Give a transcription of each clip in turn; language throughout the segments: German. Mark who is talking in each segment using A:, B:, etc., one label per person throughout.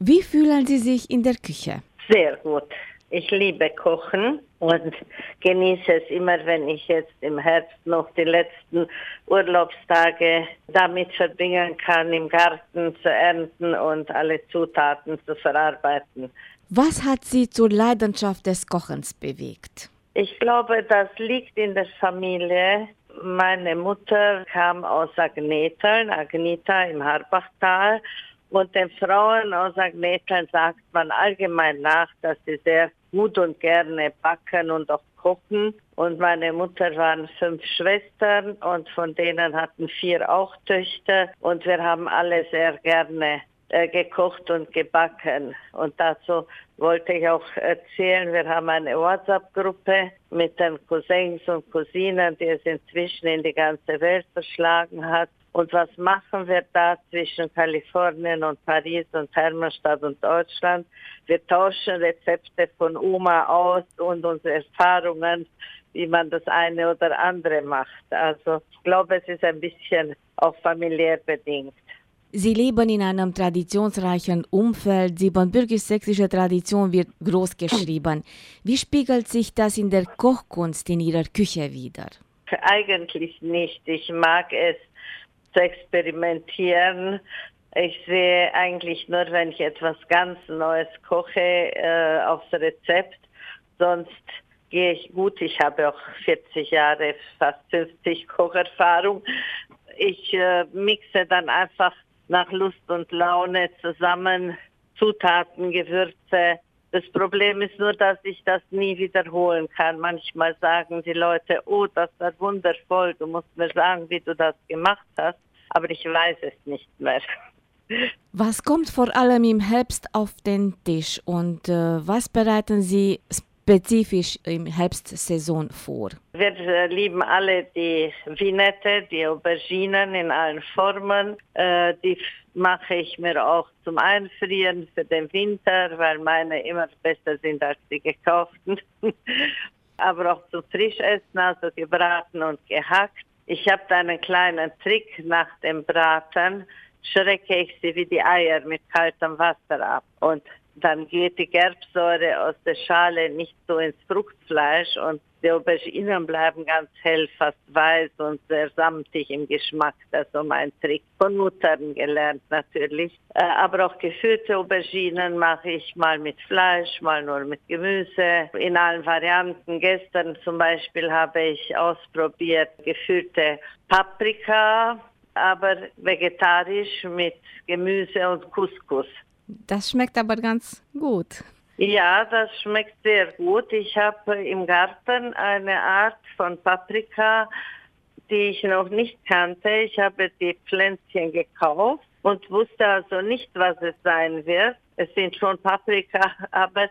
A: Wie fühlen Sie sich in der Küche?
B: Sehr gut. Ich liebe Kochen und genieße es immer, wenn ich jetzt im Herbst noch die letzten Urlaubstage damit verbringen kann, im Garten zu ernten und alle Zutaten zu verarbeiten.
A: Was hat Sie zur Leidenschaft des Kochens bewegt?
B: Ich glaube, das liegt in der Familie. Meine Mutter kam aus Agnetern, Agnita im Harbachtal. Und den Frauen aus Agnetern sagt man allgemein nach, dass sie sehr gut und gerne backen und auch kochen. Und meine Mutter waren fünf Schwestern und von denen hatten vier auch Töchter. Und wir haben alle sehr gerne äh, gekocht und gebacken. Und dazu wollte ich auch erzählen, wir haben eine WhatsApp-Gruppe mit den Cousins und Cousinen, die es inzwischen in die ganze Welt verschlagen hat. Und was machen wir da zwischen Kalifornien und Paris und Hermannstadt und Deutschland? Wir tauschen Rezepte von Oma aus und unsere Erfahrungen, wie man das eine oder andere macht. Also ich glaube, es ist ein bisschen auch familiär bedingt.
A: Sie leben in einem traditionsreichen Umfeld. Siebenbürgisch-sächsische Tradition wird groß geschrieben. Wie spiegelt sich das in der Kochkunst in Ihrer Küche wider?
B: Eigentlich nicht. Ich mag es zu experimentieren. Ich sehe eigentlich nur, wenn ich etwas ganz Neues koche, äh, aufs Rezept. Sonst gehe ich gut. Ich habe auch 40 Jahre, fast 50 Kocherfahrung. Ich äh, mixe dann einfach nach Lust und Laune zusammen Zutaten, Gewürze. Das Problem ist nur, dass ich das nie wiederholen kann. Manchmal sagen die Leute, oh, das war wundervoll, du musst mir sagen, wie du das gemacht hast, aber ich weiß es nicht mehr.
A: Was kommt vor allem im Herbst auf den Tisch und äh, was bereiten Sie spezifisch im Herbstsaison vor?
B: Wir äh, lieben alle die Vinette, die Auberginen in allen Formen. Äh, die mache ich mir auch zum Einfrieren für den Winter, weil meine immer besser sind als die gekauften. Aber auch zum Frischessen, also gebraten und gehackt. Ich habe da einen kleinen Trick nach dem Braten schrecke ich sie wie die Eier mit kaltem Wasser ab. Und dann geht die Gerbsäure aus der Schale nicht so ins Fruchtfleisch und die Auberginen bleiben ganz hell, fast weiß und sehr samtig im Geschmack. Das ist so mein Trick. Von Muttern gelernt natürlich. Äh, aber auch gefüllte Auberginen mache ich mal mit Fleisch, mal nur mit Gemüse. In allen Varianten. Gestern zum Beispiel habe ich ausprobiert gefüllte Paprika, aber vegetarisch mit Gemüse und Couscous.
A: Das schmeckt aber ganz gut.
B: Ja, das schmeckt sehr gut. Ich habe im Garten eine Art von Paprika, die ich noch nicht kannte. Ich habe die Pflänzchen gekauft und wusste also nicht, was es sein wird. Es sind schon Paprika, aber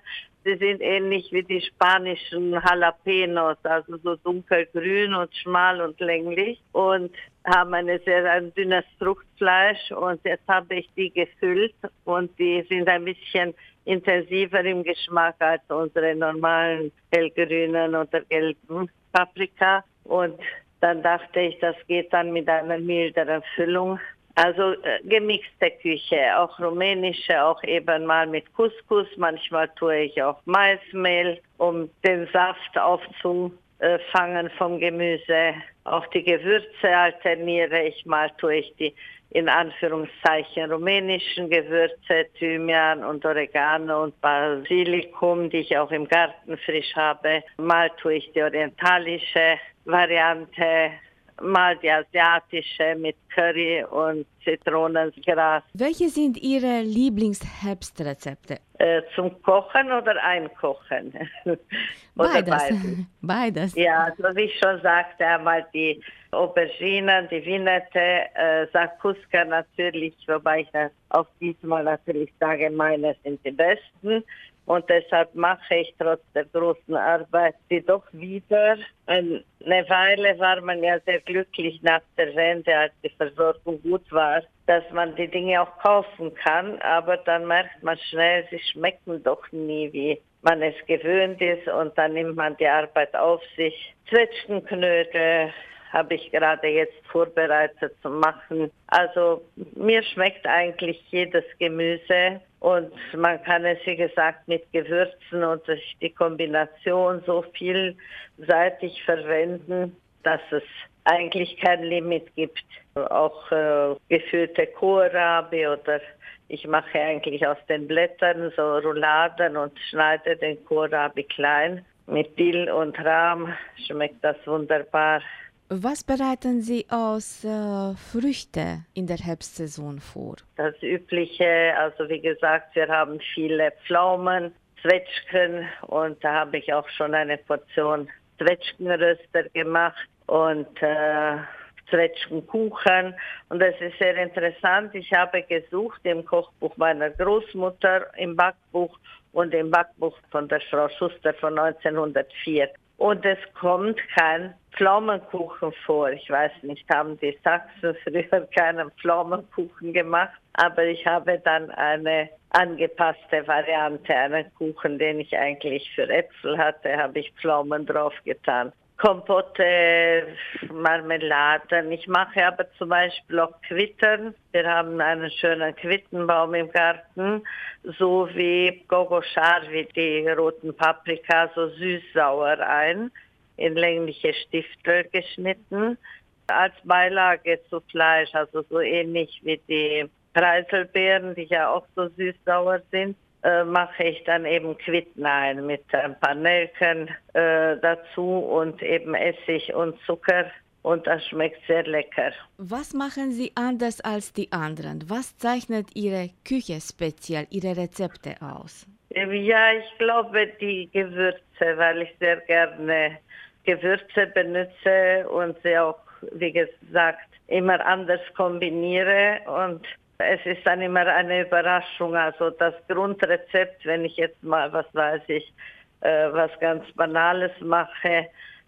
B: sie sind ähnlich wie die spanischen Jalapenos, also so dunkelgrün und schmal und länglich und haben eine sehr ein dünnes Fruchtfleisch und jetzt habe ich die gefüllt und die sind ein bisschen intensiver im Geschmack als unsere normalen hellgrünen oder gelben Paprika. Und dann dachte ich, das geht dann mit einer milderen Füllung also äh, gemixte Küche, auch rumänische, auch eben mal mit Couscous. Manchmal tue ich auch Maismehl, um den Saft aufzufangen vom Gemüse. Auch die Gewürze alterniere ich mal, tue ich die in Anführungszeichen rumänischen Gewürze, Thymian und Oregano und Basilikum, die ich auch im Garten frisch habe. Mal tue ich die orientalische Variante, mal die asiatische mit Curry und Zitronengras.
A: Welche sind Ihre Lieblingsherbstrezepte?
B: Äh, zum Kochen oder Einkochen?
A: oder beides. beides. beides.
B: Ja, so wie ich schon sagte, einmal die Auberginen, die Vinette, äh, Sakuska natürlich, wobei ich das auf diesmal natürlich sage, meine sind die besten. Und deshalb mache ich trotz der großen Arbeit sie doch wieder. Eine Weile war man ja sehr glücklich nach der Wende, als die Versorgung gut war, dass man die Dinge auch kaufen kann. Aber dann merkt man schnell, sie schmecken doch nie, wie man es gewöhnt ist. Und dann nimmt man die Arbeit auf sich. Zwetschgenknödel, habe ich gerade jetzt vorbereitet zu machen. Also mir schmeckt eigentlich jedes Gemüse Und man kann es, wie gesagt, mit Gewürzen und die Kombination so vielseitig verwenden, dass es eigentlich kein Limit gibt. Auch äh, gefüllte Kohlrabi oder ich mache eigentlich aus den Blättern so Rouladen und schneide den Kohlrabi klein. Mit Dill und Rahm schmeckt das wunderbar.
A: Was bereiten Sie aus äh, Früchte in der Herbstsaison vor?
B: Das Übliche, also wie gesagt, wir haben viele Pflaumen, Zwetschgen und da habe ich auch schon eine Portion Zwetschgenröster gemacht und äh, Zwetschgenkuchen. Und das ist sehr interessant. Ich habe gesucht im Kochbuch meiner Großmutter, im Backbuch und im Backbuch von der Frau Schuster von 1904. Und es kommt kein Pflaumenkuchen vor. Ich weiß nicht, haben die Sachsen früher keinen Pflaumenkuchen gemacht, aber ich habe dann eine angepasste Variante, einen Kuchen, den ich eigentlich für Äpfel hatte, habe ich Pflaumen draufgetan. Kompotte, Marmeladen. Ich mache aber zum Beispiel auch Quittern. Wir haben einen schönen Quittenbaum im Garten, so wie Gogoschar, wie die roten Paprika, so süß-sauer ein, in längliche Stiftel geschnitten, als Beilage zu Fleisch, also so ähnlich wie die Preiselbeeren, die ja auch so süß-sauer sind äh, mache ich dann eben Quitten ein mit ein paar Nelken äh, dazu und eben Essig und Zucker und das schmeckt sehr lecker.
A: Was machen Sie anders als die anderen? Was zeichnet Ihre Küche speziell, Ihre Rezepte aus?
B: Ja, ich glaube die Gewürze, weil ich sehr gerne Gewürze benutze und sie auch, wie gesagt, immer anders kombiniere und es ist dann immer eine Überraschung. Also das Grundrezept, wenn ich jetzt mal, was weiß ich, äh, was ganz Banales mache,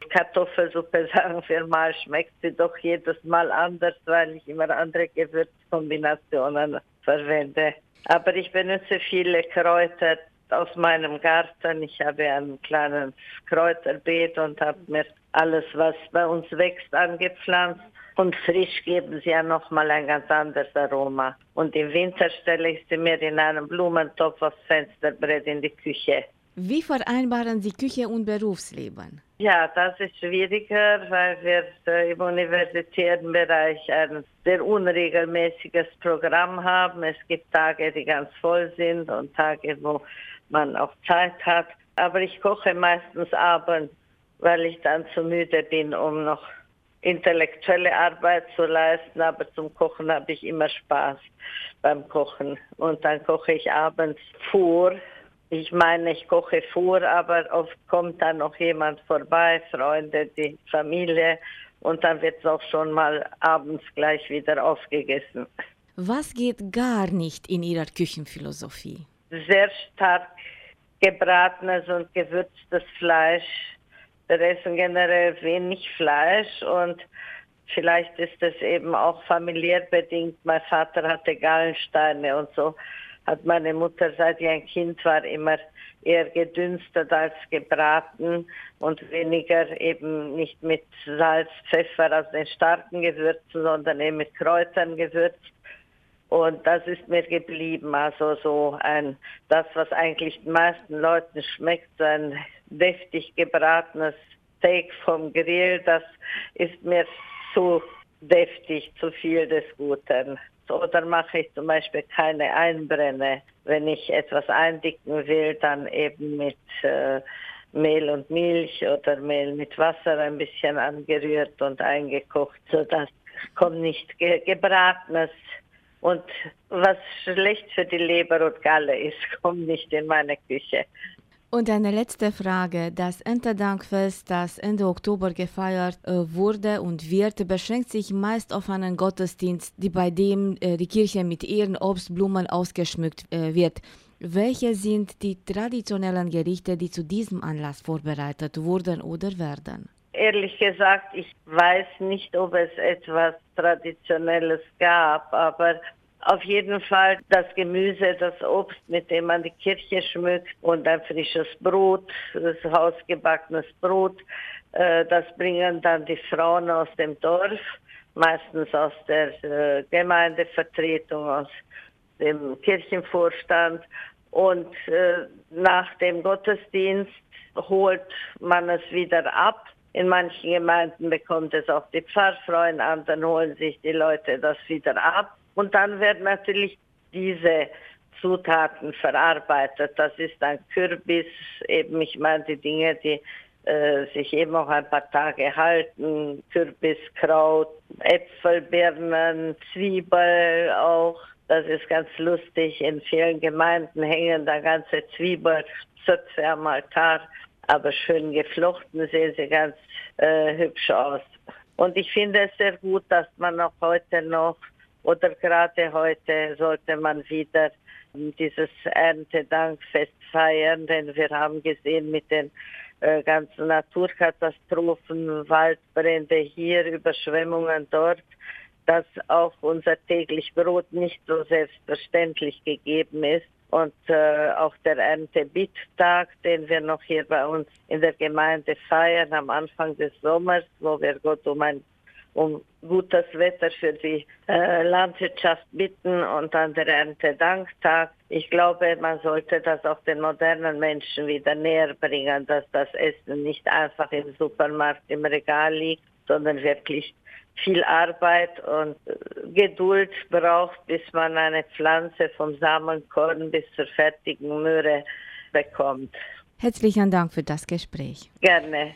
B: Kartoffelsuppe, sagen wir mal, schmeckt sie doch jedes Mal anders, weil ich immer andere Gewürzkombinationen verwende. Aber ich benutze viele Kräuter aus meinem Garten. Ich habe ein kleines Kräuterbeet und habe mir alles, was bei uns wächst, angepflanzt. Und frisch geben sie ja nochmal ein ganz anderes Aroma. Und im Winter stelle ich sie mir in einem Blumentopf aufs Fensterbrett in die Küche.
A: Wie vereinbaren Sie Küche und Berufsleben?
B: Ja, das ist schwieriger, weil wir im universitären Bereich ein sehr unregelmäßiges Programm haben. Es gibt Tage, die ganz voll sind und Tage, wo man auch Zeit hat. Aber ich koche meistens abends, weil ich dann zu müde bin, um noch intellektuelle Arbeit zu leisten, aber zum Kochen habe ich immer Spaß beim Kochen. Und dann koche ich abends vor. Ich meine, ich koche vor, aber oft kommt dann noch jemand vorbei, Freunde, die Familie, und dann wird es auch schon mal abends gleich wieder aufgegessen.
A: Was geht gar nicht in Ihrer Küchenphilosophie?
B: Sehr stark gebratenes und gewürztes Fleisch wir essen generell wenig Fleisch und vielleicht ist es eben auch familiär bedingt. Mein Vater hatte Gallensteine und so hat meine Mutter, seit ich ein Kind war, immer eher gedünstet als gebraten und weniger eben nicht mit Salz, Pfeffer aus den starken Gewürzen, sondern eben mit Kräutern gewürzt. Und das ist mir geblieben. Also so ein, das, was eigentlich den meisten Leuten schmeckt, so ein deftig gebratenes Steak vom Grill, das ist mir zu deftig, zu viel des Guten. Oder mache ich zum Beispiel keine Einbrenne. Wenn ich etwas eindicken will, dann eben mit äh, Mehl und Milch oder Mehl mit Wasser ein bisschen angerührt und eingekocht, sodass kommt nicht ge gebratenes und was schlecht für die Leber und Galle ist, kommt nicht in meine Küche.
A: Und eine letzte Frage. Das Erntedankfest, das Ende Oktober gefeiert äh, wurde und wird, beschränkt sich meist auf einen Gottesdienst, die bei dem äh, die Kirche mit ihren Obstblumen ausgeschmückt äh, wird. Welche sind die traditionellen Gerichte, die zu diesem Anlass vorbereitet wurden oder werden?
B: Ehrlich gesagt, ich weiß nicht, ob es etwas Traditionelles gab, aber auf jeden Fall das Gemüse, das Obst, mit dem man die Kirche schmückt und ein frisches Brot, das hausgebackenes Brot. Äh, das bringen dann die Frauen aus dem Dorf, meistens aus der äh, Gemeindevertretung, aus dem Kirchenvorstand und äh, nach dem Gottesdienst holt man es wieder ab. In manchen Gemeinden bekommt es auch die Pfarrfrau, in anderen holen sich die Leute das wieder ab. Und dann werden natürlich diese Zutaten verarbeitet. Das ist dann Kürbis, eben ich meine die Dinge, die äh, sich eben auch ein paar Tage halten. Kürbis, Kraut, Äpfel, Birnen, Zwiebel auch. Das ist ganz lustig. In vielen Gemeinden hängen da ganze Zwiebelzöpfe am Altar, aber schön geflochten sehen sie ganz äh, hübsch aus. Und ich finde es sehr gut, dass man auch heute noch oder gerade heute sollte man wieder dieses Erntedankfest feiern, denn wir haben gesehen mit den äh, ganzen Naturkatastrophen, Waldbrände hier, Überschwemmungen dort, dass auch unser täglich Brot nicht so selbstverständlich gegeben ist. Und äh, auch der Erntebittag, den wir noch hier bei uns in der Gemeinde feiern am Anfang des Sommers, wo wir Gott um ein um gutes Wetter für die äh, Landwirtschaft bitten und an der Erntedanktag. Ich glaube, man sollte das auch den modernen Menschen wieder näher bringen, dass das Essen nicht einfach im Supermarkt im Regal liegt, sondern wirklich viel Arbeit und äh, Geduld braucht, bis man eine Pflanze vom Samenkorn bis zur fertigen Möhre bekommt.
A: Herzlichen Dank für das Gespräch.
B: Gerne.